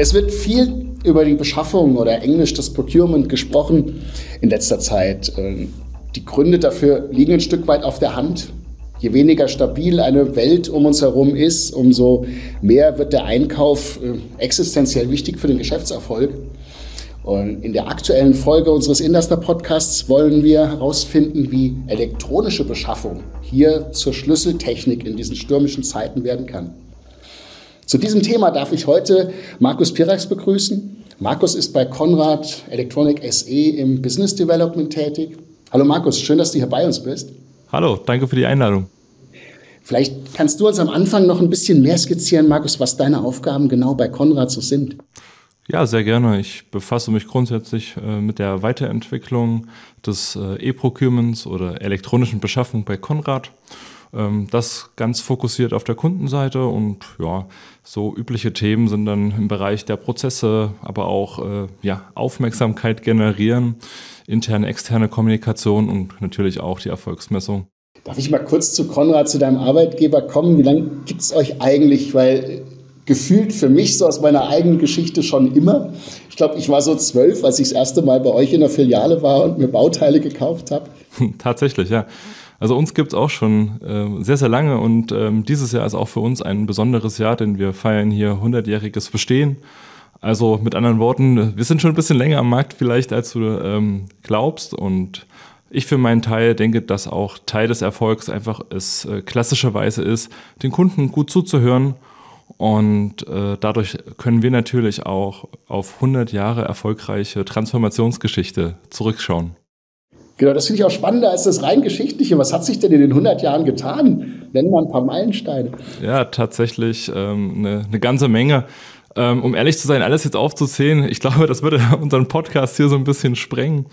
Es wird viel über die Beschaffung oder Englisch das Procurement gesprochen in letzter Zeit. Ähm, die Gründe dafür liegen ein Stück weit auf der Hand. Je weniger stabil eine Welt um uns herum ist, umso mehr wird der Einkauf äh, existenziell wichtig für den Geschäftserfolg. Und in der aktuellen Folge unseres Induster Podcasts wollen wir herausfinden, wie elektronische Beschaffung hier zur Schlüsseltechnik in diesen stürmischen Zeiten werden kann. Zu diesem Thema darf ich heute Markus Pirax begrüßen. Markus ist bei Konrad Electronic SE im Business Development tätig. Hallo Markus, schön, dass du hier bei uns bist. Hallo, danke für die Einladung. Vielleicht kannst du uns am Anfang noch ein bisschen mehr skizzieren, Markus, was deine Aufgaben genau bei Konrad so sind. Ja, sehr gerne. Ich befasse mich grundsätzlich äh, mit der Weiterentwicklung des äh, E-Procurements oder elektronischen Beschaffung bei Konrad. Ähm, das ganz fokussiert auf der Kundenseite und ja, so übliche Themen sind dann im Bereich der Prozesse, aber auch äh, ja, Aufmerksamkeit generieren, interne, externe Kommunikation und natürlich auch die Erfolgsmessung. Darf ich mal kurz zu Konrad, zu deinem Arbeitgeber kommen? Wie lange gibt es euch eigentlich? Weil gefühlt für mich so aus meiner eigenen Geschichte schon immer. Ich glaube, ich war so zwölf, als ich das erste Mal bei euch in der Filiale war und mir Bauteile gekauft habe. Tatsächlich, ja. Also uns gibt es auch schon äh, sehr, sehr lange und ähm, dieses Jahr ist auch für uns ein besonderes Jahr, denn wir feiern hier 100-jähriges Bestehen. Also mit anderen Worten, wir sind schon ein bisschen länger am Markt vielleicht, als du ähm, glaubst und ich für meinen Teil denke, dass auch Teil des Erfolgs einfach es äh, klassischerweise ist, den Kunden gut zuzuhören und äh, dadurch können wir natürlich auch auf 100 Jahre erfolgreiche Transformationsgeschichte zurückschauen. Genau, das finde ich auch spannender als das rein geschichtliche. Was hat sich denn in den 100 Jahren getan? Nennen wir ein paar Meilensteine. Ja, tatsächlich ähm, eine, eine ganze Menge. Ähm, um ehrlich zu sein, alles jetzt aufzuzählen, ich glaube, das würde unseren Podcast hier so ein bisschen sprengen.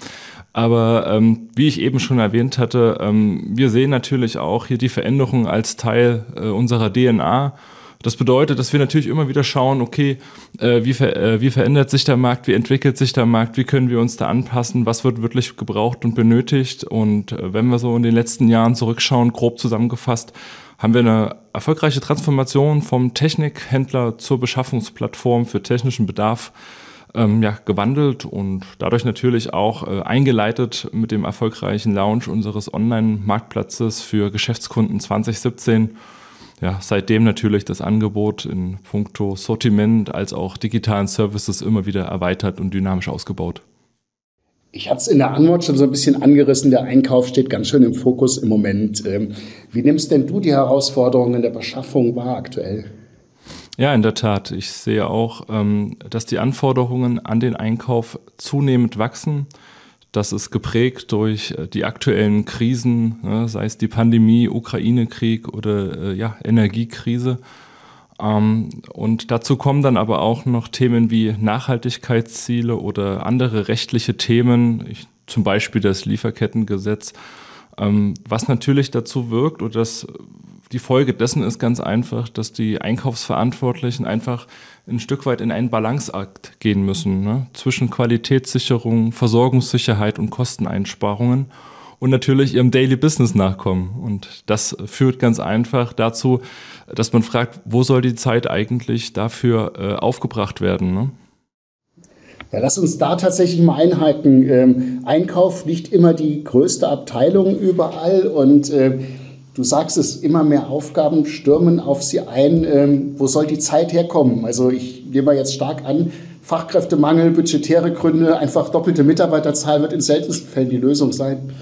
Aber ähm, wie ich eben schon erwähnt hatte, ähm, wir sehen natürlich auch hier die Veränderung als Teil äh, unserer DNA das bedeutet, dass wir natürlich immer wieder schauen, okay, äh, wie, ver äh, wie verändert sich der Markt, wie entwickelt sich der Markt, wie können wir uns da anpassen, was wird wirklich gebraucht und benötigt. Und äh, wenn wir so in den letzten Jahren zurückschauen, grob zusammengefasst, haben wir eine erfolgreiche Transformation vom Technikhändler zur Beschaffungsplattform für technischen Bedarf ähm, ja, gewandelt und dadurch natürlich auch äh, eingeleitet mit dem erfolgreichen Launch unseres Online-Marktplatzes für Geschäftskunden 2017 ja, seitdem natürlich das Angebot in puncto Sortiment als auch digitalen Services immer wieder erweitert und dynamisch ausgebaut. Ich hatte es in der Antwort schon so ein bisschen angerissen. Der Einkauf steht ganz schön im Fokus im Moment. Ähm, wie nimmst denn du die Herausforderungen der Beschaffung wahr aktuell? Ja, in der Tat. Ich sehe auch, ähm, dass die Anforderungen an den Einkauf zunehmend wachsen. Das ist geprägt durch äh, die aktuellen Krisen, ne, sei es die Pandemie, Ukraine-Krieg oder äh, ja, Energiekrise. Ähm, und dazu kommen dann aber auch noch Themen wie Nachhaltigkeitsziele oder andere rechtliche Themen, ich, zum Beispiel das Lieferkettengesetz, ähm, was natürlich dazu wirkt oder das die Folge dessen ist ganz einfach, dass die Einkaufsverantwortlichen einfach ein Stück weit in einen Balanceakt gehen müssen ne? zwischen Qualitätssicherung, Versorgungssicherheit und Kosteneinsparungen und natürlich ihrem Daily Business nachkommen. Und das führt ganz einfach dazu, dass man fragt, wo soll die Zeit eigentlich dafür äh, aufgebracht werden? Ne? Ja, lass uns da tatsächlich mal einhalten. Ähm, Einkauf nicht immer die größte Abteilung überall und äh, Du sagst es, immer mehr Aufgaben stürmen auf sie ein. Ähm, wo soll die Zeit herkommen? Also ich nehme jetzt stark an, Fachkräftemangel, budgetäre Gründe, einfach doppelte Mitarbeiterzahl wird in seltensten Fällen die Lösung sein.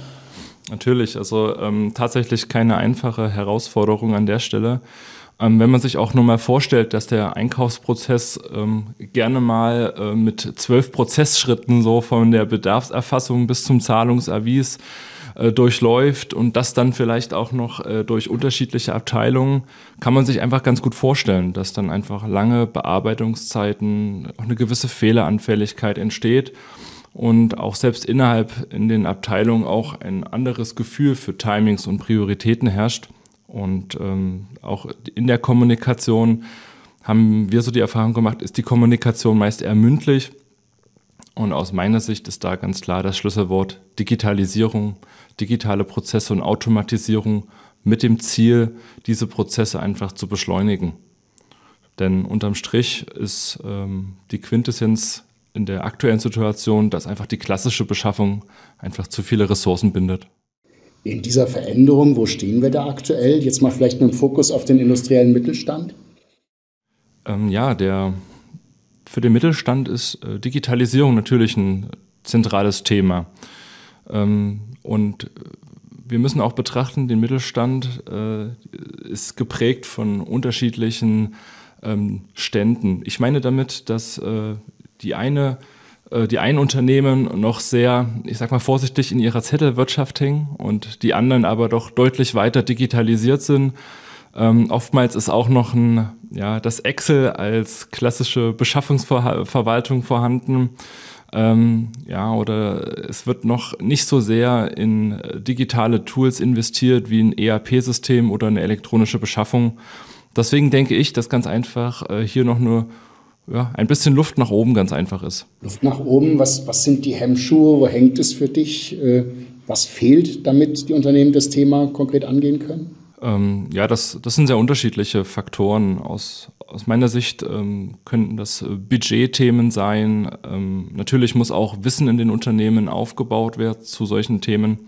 Natürlich, also ähm, tatsächlich keine einfache Herausforderung an der Stelle. Ähm, wenn man sich auch nur mal vorstellt, dass der Einkaufsprozess ähm, gerne mal äh, mit zwölf Prozessschritten so von der Bedarfserfassung bis zum Zahlungsavis äh, durchläuft und das dann vielleicht auch noch äh, durch unterschiedliche Abteilungen, kann man sich einfach ganz gut vorstellen, dass dann einfach lange Bearbeitungszeiten, auch eine gewisse Fehleranfälligkeit entsteht und auch selbst innerhalb in den Abteilungen auch ein anderes Gefühl für Timings und Prioritäten herrscht. Und ähm, auch in der Kommunikation haben wir so die Erfahrung gemacht, ist die Kommunikation meist eher mündlich. Und aus meiner Sicht ist da ganz klar das Schlüsselwort Digitalisierung, digitale Prozesse und Automatisierung mit dem Ziel, diese Prozesse einfach zu beschleunigen. Denn unterm Strich ist ähm, die Quintessenz in der aktuellen Situation, dass einfach die klassische Beschaffung einfach zu viele Ressourcen bindet. In dieser Veränderung, wo stehen wir da aktuell? Jetzt mal vielleicht mit dem Fokus auf den industriellen Mittelstand. Ähm, ja, der, für den Mittelstand ist äh, Digitalisierung natürlich ein zentrales Thema. Ähm, und wir müssen auch betrachten, den Mittelstand äh, ist geprägt von unterschiedlichen ähm, Ständen. Ich meine damit, dass äh, die eine äh, die einen Unternehmen noch sehr, ich sag mal vorsichtig, in ihrer Zettelwirtschaft hängen und die anderen aber doch deutlich weiter digitalisiert sind. Ähm, oftmals ist auch noch ein, ja, das Excel als klassische Beschaffungsverwaltung vorhanden. Ähm, ja, oder es wird noch nicht so sehr in digitale Tools investiert wie ein ERP-System oder eine elektronische Beschaffung. Deswegen denke ich, dass ganz einfach äh, hier noch nur ja, ein bisschen Luft nach oben ganz einfach ist. Luft nach oben, was, was sind die Hemmschuhe? Wo hängt es für dich? Äh, was fehlt, damit die Unternehmen das Thema konkret angehen können? Ähm, ja, das, das sind sehr unterschiedliche Faktoren. Aus, aus meiner Sicht ähm, könnten das Budgetthemen sein. Ähm, natürlich muss auch Wissen in den Unternehmen aufgebaut werden zu solchen Themen.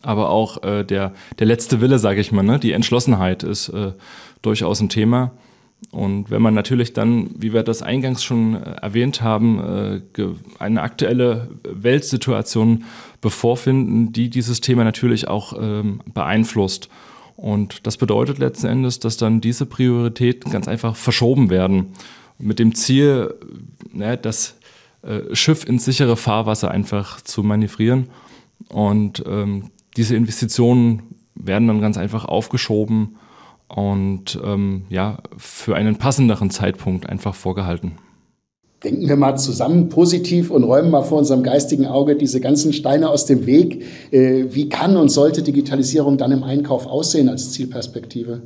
Aber auch äh, der, der letzte Wille, sage ich mal, ne? die Entschlossenheit ist äh, durchaus ein Thema. Und wenn man natürlich dann, wie wir das eingangs schon äh, erwähnt haben, äh, eine aktuelle Weltsituation bevorfinden, die dieses Thema natürlich auch ähm, beeinflusst. Und das bedeutet letzten Endes, dass dann diese Prioritäten ganz einfach verschoben werden. Mit dem Ziel, ne, das äh, Schiff ins sichere Fahrwasser einfach zu manövrieren. Und ähm, diese Investitionen werden dann ganz einfach aufgeschoben und ähm, ja, für einen passenderen Zeitpunkt einfach vorgehalten. Denken wir mal zusammen positiv und räumen mal vor unserem geistigen Auge diese ganzen Steine aus dem Weg. Äh, wie kann und sollte Digitalisierung dann im Einkauf aussehen als Zielperspektive?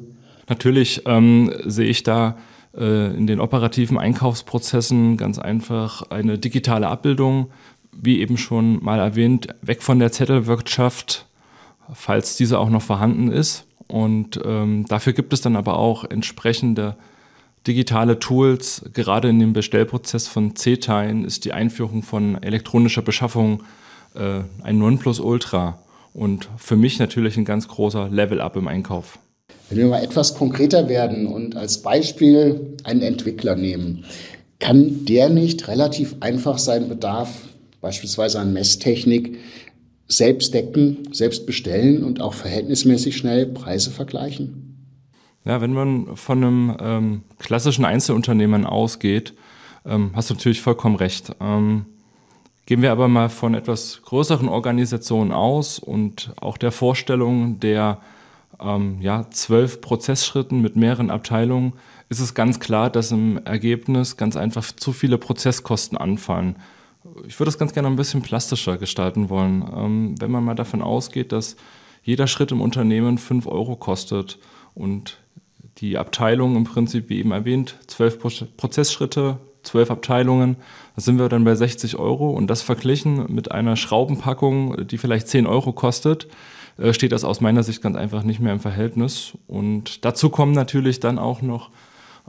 Natürlich ähm, sehe ich da äh, in den operativen Einkaufsprozessen ganz einfach eine digitale Abbildung, wie eben schon mal erwähnt, weg von der Zettelwirtschaft, falls diese auch noch vorhanden ist und ähm, dafür gibt es dann aber auch entsprechende digitale Tools. Gerade in dem Bestellprozess von C-Teilen ist die Einführung von elektronischer Beschaffung äh, ein Nonplusultra und für mich natürlich ein ganz großer Level-up im Einkauf. Wenn wir mal etwas konkreter werden und als Beispiel einen Entwickler nehmen, kann der nicht relativ einfach seinen Bedarf, beispielsweise an Messtechnik, selbst decken, selbst bestellen und auch verhältnismäßig schnell Preise vergleichen? Ja, wenn man von einem ähm, klassischen Einzelunternehmen ausgeht, ähm, hast du natürlich vollkommen recht. Ähm, gehen wir aber mal von etwas größeren Organisationen aus und auch der Vorstellung der ähm, ja, zwölf Prozessschritten mit mehreren Abteilungen, ist es ganz klar, dass im Ergebnis ganz einfach zu viele Prozesskosten anfallen ich würde das ganz gerne ein bisschen plastischer gestalten wollen. Ähm, wenn man mal davon ausgeht, dass jeder Schritt im Unternehmen 5 Euro kostet und die Abteilung im Prinzip, wie eben erwähnt, zwölf Prozessschritte, zwölf Abteilungen, da sind wir dann bei 60 Euro und das verglichen mit einer Schraubenpackung, die vielleicht 10 Euro kostet, äh, steht das aus meiner Sicht ganz einfach nicht mehr im Verhältnis. Und dazu kommen natürlich dann auch noch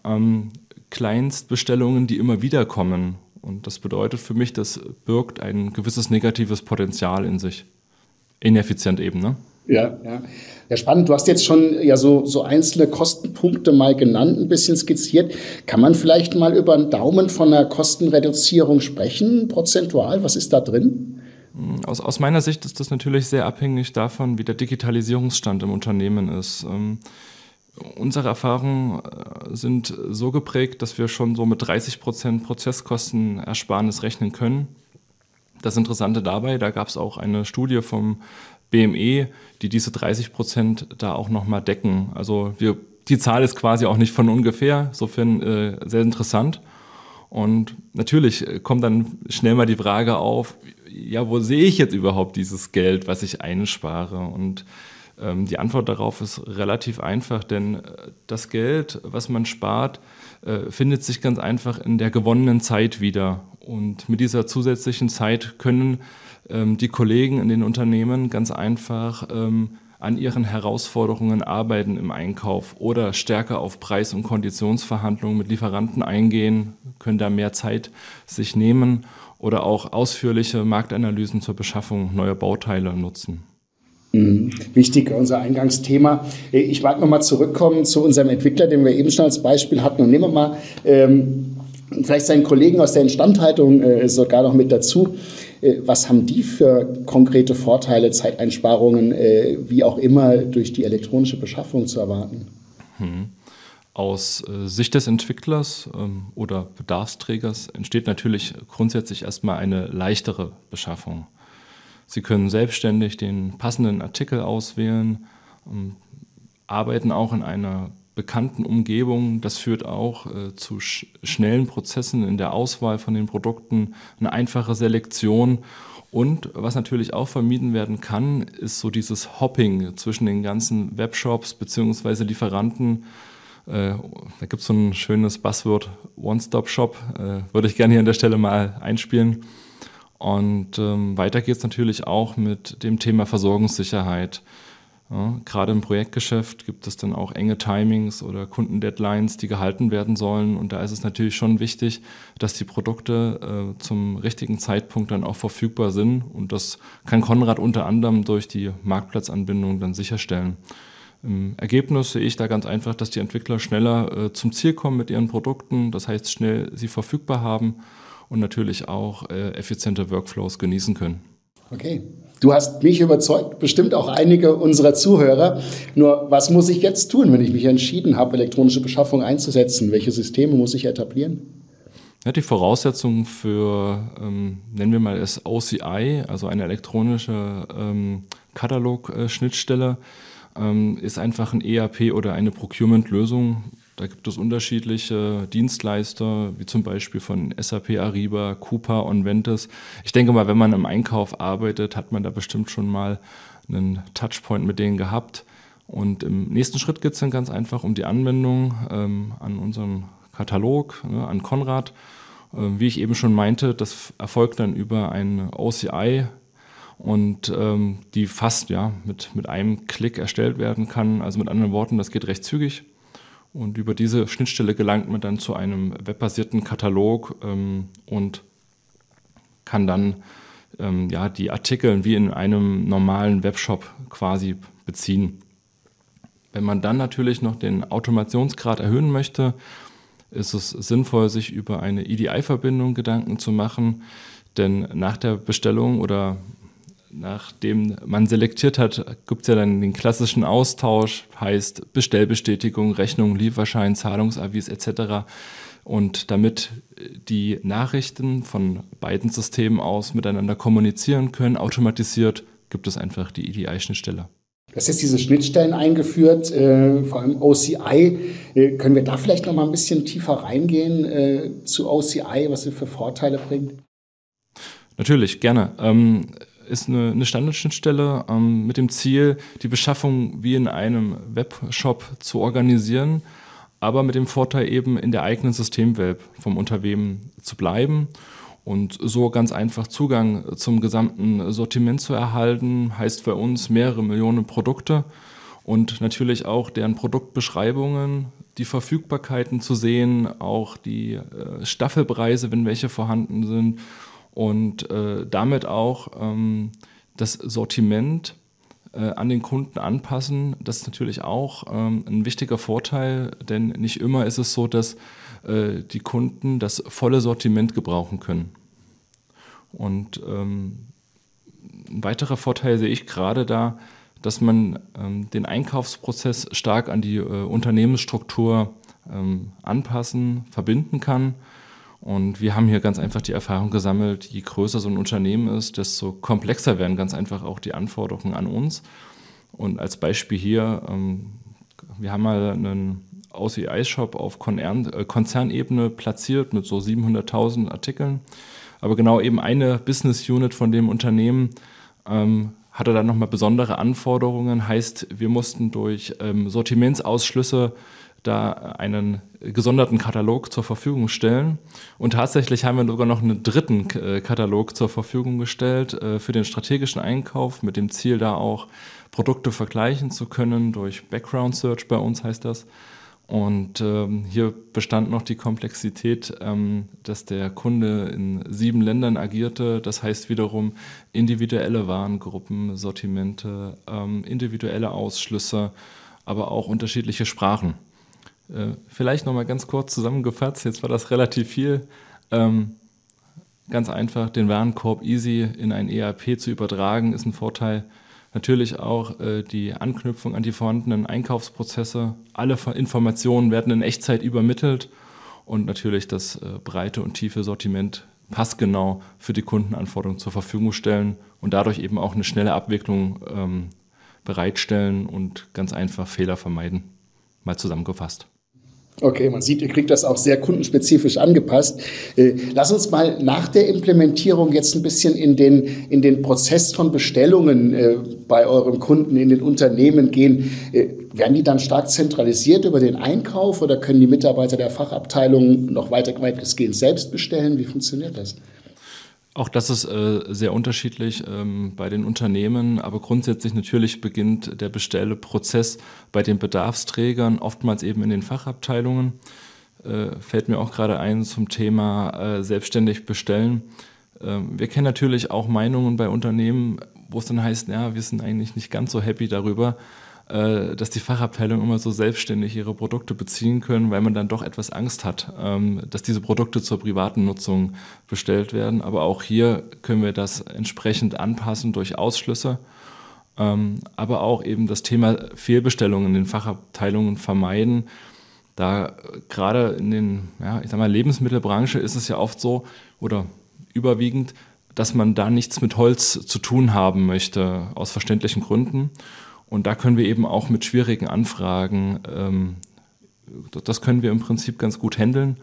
ähm, Kleinstbestellungen, die immer wieder kommen. Und das bedeutet für mich, das birgt ein gewisses negatives Potenzial in sich. Ineffizient eben, ne? Ja, ja. Ja, spannend. Du hast jetzt schon ja so, so einzelne Kostenpunkte mal genannt, ein bisschen skizziert. Kann man vielleicht mal über einen Daumen von einer Kostenreduzierung sprechen, prozentual? Was ist da drin? Aus, aus meiner Sicht ist das natürlich sehr abhängig davon, wie der Digitalisierungsstand im Unternehmen ist. Ähm, Unsere Erfahrungen äh, sind so geprägt, dass wir schon so mit 30 Prozent Prozesskostenersparnis rechnen können. Das Interessante dabei, da gab es auch eine Studie vom BME, die diese 30 Prozent da auch nochmal decken. Also wir, die Zahl ist quasi auch nicht von ungefähr, insofern äh, sehr interessant. Und natürlich kommt dann schnell mal die Frage auf, ja, wo sehe ich jetzt überhaupt dieses Geld, was ich einspare? Und ähm, die Antwort darauf ist relativ einfach, denn äh, das Geld, was man spart, äh, findet sich ganz einfach in der gewonnenen Zeit wieder. Und mit dieser zusätzlichen Zeit können die Kollegen in den Unternehmen ganz einfach ähm, an ihren Herausforderungen arbeiten im Einkauf oder stärker auf Preis- und Konditionsverhandlungen mit Lieferanten eingehen, können da mehr Zeit sich nehmen oder auch ausführliche Marktanalysen zur Beschaffung neuer Bauteile nutzen. Mhm. Wichtig, unser Eingangsthema. Ich mag nochmal zurückkommen zu unserem Entwickler, den wir eben schon als Beispiel hatten. Und nehmen wir mal ähm, vielleicht seinen Kollegen aus der Instandhaltung äh, sogar noch mit dazu. Äh, was haben die für konkrete Vorteile, Zeiteinsparungen, äh, wie auch immer, durch die elektronische Beschaffung zu erwarten? Hm. Aus äh, Sicht des Entwicklers ähm, oder Bedarfsträgers entsteht natürlich grundsätzlich erstmal eine leichtere Beschaffung. Sie können selbstständig den passenden Artikel auswählen, ähm, arbeiten auch in einer bekannten Umgebung. Das führt auch äh, zu sch schnellen Prozessen in der Auswahl von den Produkten, eine einfache Selektion. Und was natürlich auch vermieden werden kann, ist so dieses Hopping zwischen den ganzen Webshops bzw. Lieferanten. Äh, da gibt es so ein schönes Buzzword, One-Stop-Shop, äh, würde ich gerne hier an der Stelle mal einspielen. Und ähm, weiter geht es natürlich auch mit dem Thema Versorgungssicherheit. Ja, gerade im Projektgeschäft gibt es dann auch enge Timings oder Kundendeadlines, die gehalten werden sollen. Und da ist es natürlich schon wichtig, dass die Produkte äh, zum richtigen Zeitpunkt dann auch verfügbar sind. Und das kann Konrad unter anderem durch die Marktplatzanbindung dann sicherstellen. Im Ergebnis sehe ich da ganz einfach, dass die Entwickler schneller äh, zum Ziel kommen mit ihren Produkten, das heißt schnell sie verfügbar haben und natürlich auch äh, effiziente Workflows genießen können. Okay. Du hast mich überzeugt, bestimmt auch einige unserer Zuhörer. Nur, was muss ich jetzt tun, wenn ich mich entschieden habe, elektronische Beschaffung einzusetzen? Welche Systeme muss ich etablieren? Ja, die Voraussetzungen für, ähm, nennen wir mal es OCI, also eine elektronische ähm, Katalog-Schnittstelle, ähm, ist einfach ein ERP oder eine Procurement-Lösung, da gibt es unterschiedliche Dienstleister, wie zum Beispiel von SAP Ariba, Coupa und Ventus. Ich denke mal, wenn man im Einkauf arbeitet, hat man da bestimmt schon mal einen Touchpoint mit denen gehabt. Und im nächsten Schritt geht es dann ganz einfach um die Anwendung ähm, an unserem Katalog, ne, an Konrad. Ähm, wie ich eben schon meinte, das erfolgt dann über ein OCI und ähm, die fast ja, mit, mit einem Klick erstellt werden kann. Also mit anderen Worten, das geht recht zügig. Und über diese Schnittstelle gelangt man dann zu einem webbasierten Katalog ähm, und kann dann ähm, ja, die Artikel wie in einem normalen Webshop quasi beziehen. Wenn man dann natürlich noch den Automationsgrad erhöhen möchte, ist es sinnvoll, sich über eine EDI-Verbindung Gedanken zu machen. Denn nach der Bestellung oder nachdem man selektiert hat, gibt es ja dann den klassischen Austausch, heißt Bestellbestätigung, Rechnung, Lieferschein, Zahlungsavis etc. Und damit die Nachrichten von beiden Systemen aus miteinander kommunizieren können, automatisiert, gibt es einfach die EDI-Schnittstelle. Hast jetzt diese Schnittstellen eingeführt, äh, vor allem OCI. Äh, können wir da vielleicht noch mal ein bisschen tiefer reingehen äh, zu OCI, was sie für Vorteile bringt? Natürlich, gerne. Ähm, ist eine, eine Standardschnittstelle ähm, mit dem Ziel, die Beschaffung wie in einem Webshop zu organisieren, aber mit dem Vorteil eben in der eigenen Systemwelt vom Unternehmen zu bleiben und so ganz einfach Zugang zum gesamten Sortiment zu erhalten, heißt für uns mehrere Millionen Produkte und natürlich auch deren Produktbeschreibungen, die Verfügbarkeiten zu sehen, auch die äh, Staffelpreise, wenn welche vorhanden sind und äh, damit auch ähm, das Sortiment äh, an den Kunden anpassen. Das ist natürlich auch ähm, ein wichtiger Vorteil, denn nicht immer ist es so, dass äh, die Kunden das volle Sortiment gebrauchen können. Und ähm, ein weiterer Vorteil sehe ich gerade da, dass man ähm, den Einkaufsprozess stark an die äh, Unternehmensstruktur ähm, anpassen, verbinden kann und wir haben hier ganz einfach die Erfahrung gesammelt, je größer so ein Unternehmen ist, desto komplexer werden ganz einfach auch die Anforderungen an uns. Und als Beispiel hier, ähm, wir haben mal einen OCI-Shop auf äh, Konzernebene platziert mit so 700.000 Artikeln. Aber genau eben eine Business Unit von dem Unternehmen ähm, hatte dann nochmal besondere Anforderungen. Heißt, wir mussten durch ähm, Sortimentsausschlüsse da einen gesonderten Katalog zur Verfügung stellen. Und tatsächlich haben wir sogar noch einen dritten äh, Katalog zur Verfügung gestellt äh, für den strategischen Einkauf mit dem Ziel, da auch Produkte vergleichen zu können durch Background Search bei uns heißt das. Und ähm, hier bestand noch die Komplexität, ähm, dass der Kunde in sieben Ländern agierte. Das heißt wiederum individuelle Warengruppen, Sortimente, ähm, individuelle Ausschlüsse, aber auch unterschiedliche Sprachen. Äh, vielleicht nochmal ganz kurz zusammengefasst, jetzt war das relativ viel. Ähm, ganz einfach, den Warenkorb easy in ein ERP zu übertragen, ist ein Vorteil. Natürlich auch äh, die Anknüpfung an die vorhandenen Einkaufsprozesse. Alle Informationen werden in Echtzeit übermittelt und natürlich das äh, breite und tiefe Sortiment passgenau für die Kundenanforderungen zur Verfügung stellen und dadurch eben auch eine schnelle Abwicklung ähm, bereitstellen und ganz einfach Fehler vermeiden. Mal zusammengefasst. Okay, man sieht, ihr kriegt das auch sehr kundenspezifisch angepasst. Äh, lass uns mal nach der Implementierung jetzt ein bisschen in den, in den Prozess von Bestellungen äh, bei euren Kunden in den Unternehmen gehen. Äh, werden die dann stark zentralisiert über den Einkauf oder können die Mitarbeiter der Fachabteilung noch weiter weitestgehend selbst bestellen? Wie funktioniert das? Auch das ist äh, sehr unterschiedlich ähm, bei den Unternehmen, aber grundsätzlich natürlich beginnt der Bestellprozess bei den Bedarfsträgern, oftmals eben in den Fachabteilungen. Äh, fällt mir auch gerade ein zum Thema äh, selbstständig bestellen. Ähm, wir kennen natürlich auch Meinungen bei Unternehmen, wo es dann heißt, ja, wir sind eigentlich nicht ganz so happy darüber, dass die Fachabteilungen immer so selbstständig ihre Produkte beziehen können, weil man dann doch etwas Angst hat, ähm, dass diese Produkte zur privaten Nutzung bestellt werden. Aber auch hier können wir das entsprechend anpassen durch Ausschlüsse. Ähm, aber auch eben das Thema Fehlbestellungen in den Fachabteilungen vermeiden. Da gerade in den, ja, ich sag mal, Lebensmittelbranche ist es ja oft so oder überwiegend, dass man da nichts mit Holz zu tun haben möchte, aus verständlichen Gründen. Und da können wir eben auch mit schwierigen Anfragen, ähm, das können wir im Prinzip ganz gut handeln.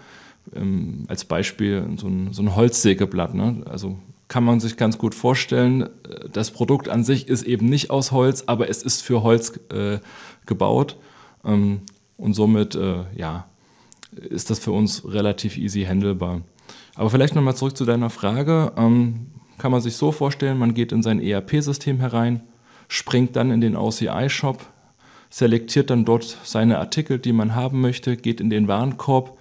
Ähm, als Beispiel so ein, so ein Holzsägeblatt. Ne? Also kann man sich ganz gut vorstellen, das Produkt an sich ist eben nicht aus Holz, aber es ist für Holz äh, gebaut. Ähm, und somit, äh, ja, ist das für uns relativ easy handelbar. Aber vielleicht nochmal zurück zu deiner Frage. Ähm, kann man sich so vorstellen, man geht in sein ERP-System herein, springt dann in den OCI-Shop, selektiert dann dort seine Artikel, die man haben möchte, geht in den Warenkorb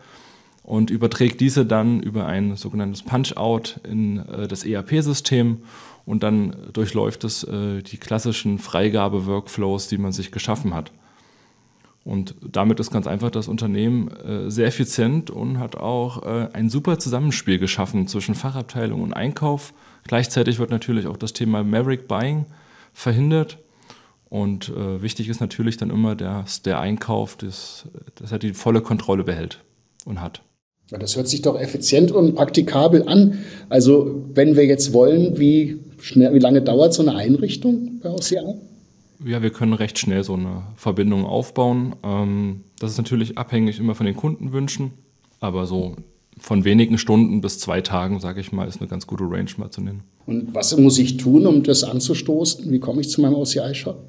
und überträgt diese dann über ein sogenanntes Punch-Out in äh, das ERP-System und dann durchläuft es äh, die klassischen Freigabe-Workflows, die man sich geschaffen hat. Und damit ist ganz einfach das Unternehmen äh, sehr effizient und hat auch äh, ein super Zusammenspiel geschaffen zwischen Fachabteilung und Einkauf. Gleichzeitig wird natürlich auch das Thema Maverick Buying verhindert. Und äh, wichtig ist natürlich dann immer, dass der Einkauf, das, dass er die volle Kontrolle behält und hat. Ja, das hört sich doch effizient und praktikabel an. Also wenn wir jetzt wollen, wie, schnell, wie lange dauert so eine Einrichtung bei OCA? Ja, wir können recht schnell so eine Verbindung aufbauen. Ähm, das ist natürlich abhängig immer von den Kundenwünschen, aber so von wenigen Stunden bis zwei Tagen, sage ich mal, ist eine ganz gute Range mal zu nennen. Und was muss ich tun, um das anzustoßen? Wie komme ich zu meinem OCI-Shop?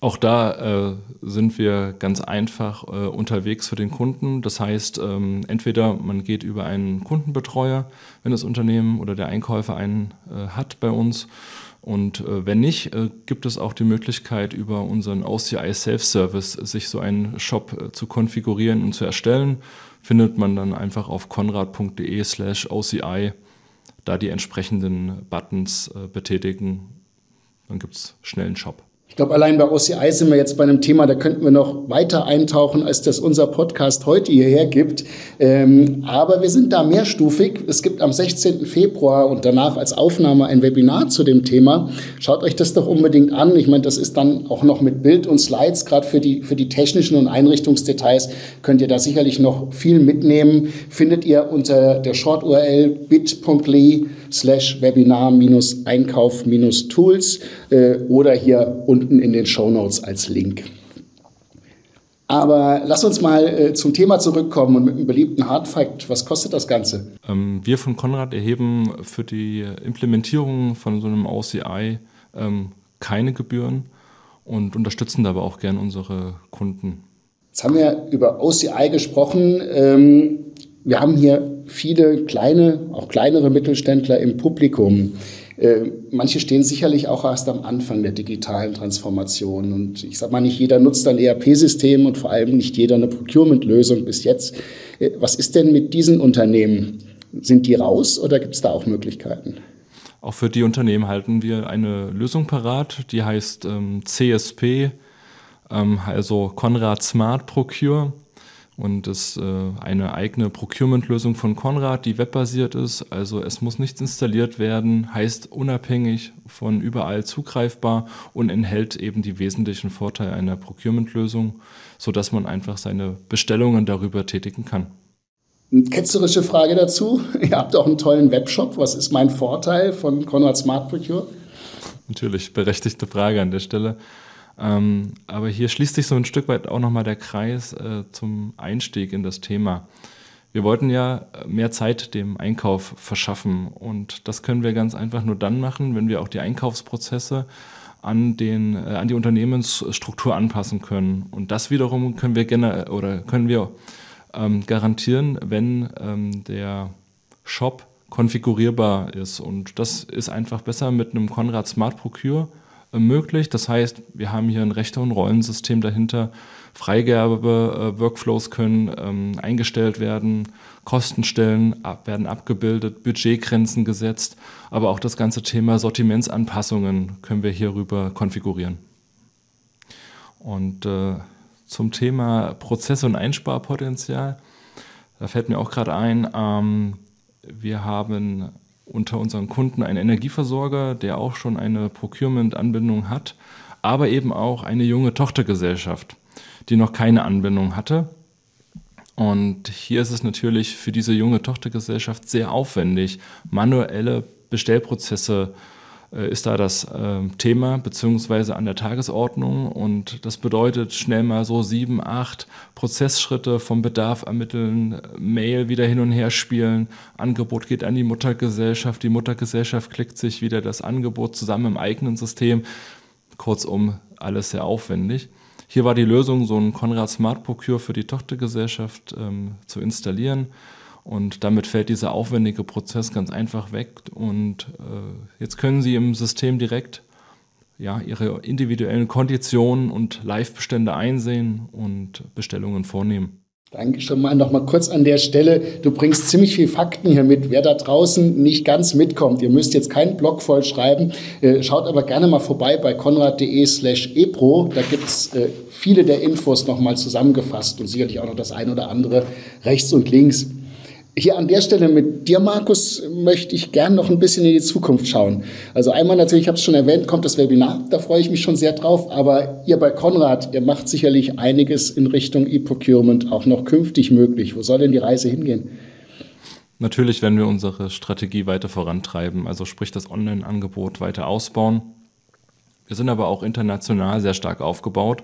Auch da äh, sind wir ganz einfach äh, unterwegs für den Kunden. Das heißt, ähm, entweder man geht über einen Kundenbetreuer, wenn das Unternehmen oder der Einkäufer einen äh, hat bei uns. Und äh, wenn nicht, äh, gibt es auch die Möglichkeit, über unseren OCI Self-Service sich so einen Shop äh, zu konfigurieren und zu erstellen. Findet man dann einfach auf konrad.de slash OCI da die entsprechenden Buttons äh, betätigen. Dann gibt es schnell Shop. Ich glaube, allein bei OCI sind wir jetzt bei einem Thema, da könnten wir noch weiter eintauchen, als das unser Podcast heute hierher gibt. Ähm, aber wir sind da mehrstufig. Es gibt am 16. Februar und danach als Aufnahme ein Webinar zu dem Thema. Schaut euch das doch unbedingt an. Ich meine, das ist dann auch noch mit Bild und Slides, gerade für die, für die technischen und Einrichtungsdetails könnt ihr da sicherlich noch viel mitnehmen. Findet ihr unter der Short-URL bit.ly slash Webinar-Einkauf-Tools äh, oder hier unten in den Show Notes als Link. Aber lass uns mal äh, zum Thema zurückkommen und mit einem beliebten Hardfact. Was kostet das Ganze? Ähm, wir von Konrad erheben für die Implementierung von so einem OCI ähm, keine Gebühren und unterstützen dabei auch gern unsere Kunden. Jetzt haben wir über OCI gesprochen. Ähm, wir haben hier viele kleine, auch kleinere Mittelständler im Publikum. Äh, manche stehen sicherlich auch erst am Anfang der digitalen Transformation. Und ich sage mal, nicht jeder nutzt ein ERP-System und vor allem nicht jeder eine Procurement-Lösung bis jetzt. Äh, was ist denn mit diesen Unternehmen? Sind die raus oder gibt es da auch Möglichkeiten? Auch für die Unternehmen halten wir eine Lösung parat, die heißt ähm, CSP, ähm, also Konrad Smart Procure. Und das ist äh, eine eigene Procurement-Lösung von Konrad, die webbasiert ist. Also es muss nichts installiert werden, heißt unabhängig von überall zugreifbar und enthält eben die wesentlichen Vorteile einer Procurement-Lösung, sodass man einfach seine Bestellungen darüber tätigen kann. Eine ketzerische Frage dazu. Ihr habt auch einen tollen Webshop. Was ist mein Vorteil von Conrad Smart Procure? Natürlich, berechtigte Frage an der Stelle. Ähm, aber hier schließt sich so ein Stück weit auch nochmal der Kreis äh, zum Einstieg in das Thema. Wir wollten ja mehr Zeit dem Einkauf verschaffen und das können wir ganz einfach nur dann machen, wenn wir auch die Einkaufsprozesse an, den, äh, an die Unternehmensstruktur anpassen können. Und das wiederum können wir oder können wir ähm, garantieren, wenn ähm, der Shop konfigurierbar ist. Und das ist einfach besser mit einem Konrad Smart Procure möglich. Das heißt, wir haben hier ein Rechte- und Rollensystem dahinter. Freigabe-Workflows können ähm, eingestellt werden, Kostenstellen ab, werden abgebildet, Budgetgrenzen gesetzt, aber auch das ganze Thema Sortimentsanpassungen können wir hierüber konfigurieren. Und äh, zum Thema Prozess- und Einsparpotenzial. Da fällt mir auch gerade ein, ähm, wir haben unter unseren Kunden einen Energieversorger, der auch schon eine Procurement-Anbindung hat, aber eben auch eine junge Tochtergesellschaft, die noch keine Anbindung hatte. Und hier ist es natürlich für diese junge Tochtergesellschaft sehr aufwendig, manuelle Bestellprozesse äh, ist da das äh, Thema beziehungsweise an der Tagesordnung und das bedeutet schnell mal so sieben, acht Prozessschritte vom Bedarf ermitteln, Mail wieder hin und her spielen, Angebot geht an die Muttergesellschaft, die Muttergesellschaft klickt sich wieder das Angebot zusammen im eigenen System. Kurzum, alles sehr aufwendig. Hier war die Lösung, so ein Konrad Smart Procure für die Tochtergesellschaft ähm, zu installieren. Und damit fällt dieser aufwendige Prozess ganz einfach weg. Und äh, jetzt können Sie im System direkt ja, Ihre individuellen Konditionen und Live-Bestände einsehen und Bestellungen vornehmen. Danke schon mal noch mal kurz an der Stelle. Du bringst ziemlich viel Fakten hier mit. Wer da draußen nicht ganz mitkommt, ihr müsst jetzt keinen Blog voll schreiben, äh, schaut aber gerne mal vorbei bei konrad.de slash epro. Da gibt's äh, viele der Infos noch mal zusammengefasst und sicherlich auch noch das eine oder andere rechts und links. Hier an der Stelle mit dir, Markus, möchte ich gern noch ein bisschen in die Zukunft schauen. Also einmal natürlich, ich habe es schon erwähnt, kommt das Webinar, da freue ich mich schon sehr drauf. Aber ihr bei Konrad, ihr macht sicherlich einiges in Richtung E-Procurement auch noch künftig möglich. Wo soll denn die Reise hingehen? Natürlich werden wir unsere Strategie weiter vorantreiben, also sprich das Online-Angebot weiter ausbauen. Wir sind aber auch international sehr stark aufgebaut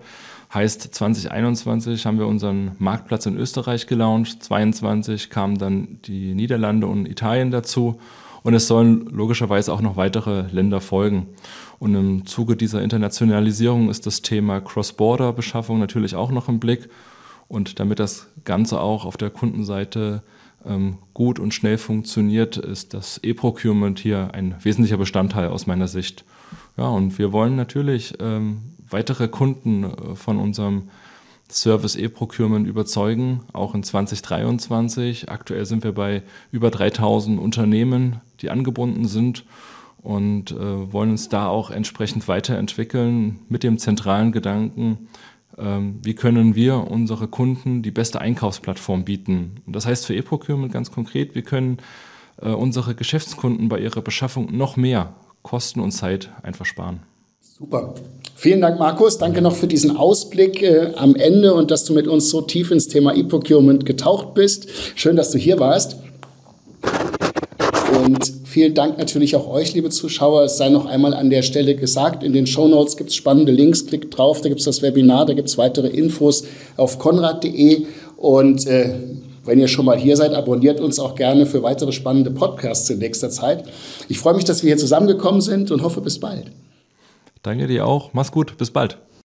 Heißt, 2021 haben wir unseren Marktplatz in Österreich gelauncht, 2022 kamen dann die Niederlande und Italien dazu und es sollen logischerweise auch noch weitere Länder folgen. Und im Zuge dieser Internationalisierung ist das Thema Cross-Border-Beschaffung natürlich auch noch im Blick. Und damit das Ganze auch auf der Kundenseite ähm, gut und schnell funktioniert, ist das E-Procurement hier ein wesentlicher Bestandteil aus meiner Sicht. Ja, und wir wollen natürlich ähm, weitere Kunden äh, von unserem Service E-Procurement überzeugen, auch in 2023. Aktuell sind wir bei über 3000 Unternehmen, die angebunden sind und äh, wollen uns da auch entsprechend weiterentwickeln mit dem zentralen Gedanken, ähm, wie können wir unsere Kunden die beste Einkaufsplattform bieten. Und das heißt für E-Procurement ganz konkret, wir können äh, unsere Geschäftskunden bei ihrer Beschaffung noch mehr Kosten und Zeit einfach sparen. Super. Vielen Dank, Markus. Danke noch für diesen Ausblick äh, am Ende und dass du mit uns so tief ins Thema E-Procurement getaucht bist. Schön, dass du hier warst. Und vielen Dank natürlich auch euch, liebe Zuschauer. Es sei noch einmal an der Stelle gesagt, in den Show Notes gibt es spannende Links. Klickt drauf, da gibt es das Webinar, da gibt es weitere Infos auf konrad.de. Und äh, wenn ihr schon mal hier seid, abonniert uns auch gerne für weitere spannende Podcasts in nächster Zeit. Ich freue mich, dass wir hier zusammengekommen sind und hoffe bis bald. Danke dir auch. Mach's gut. Bis bald.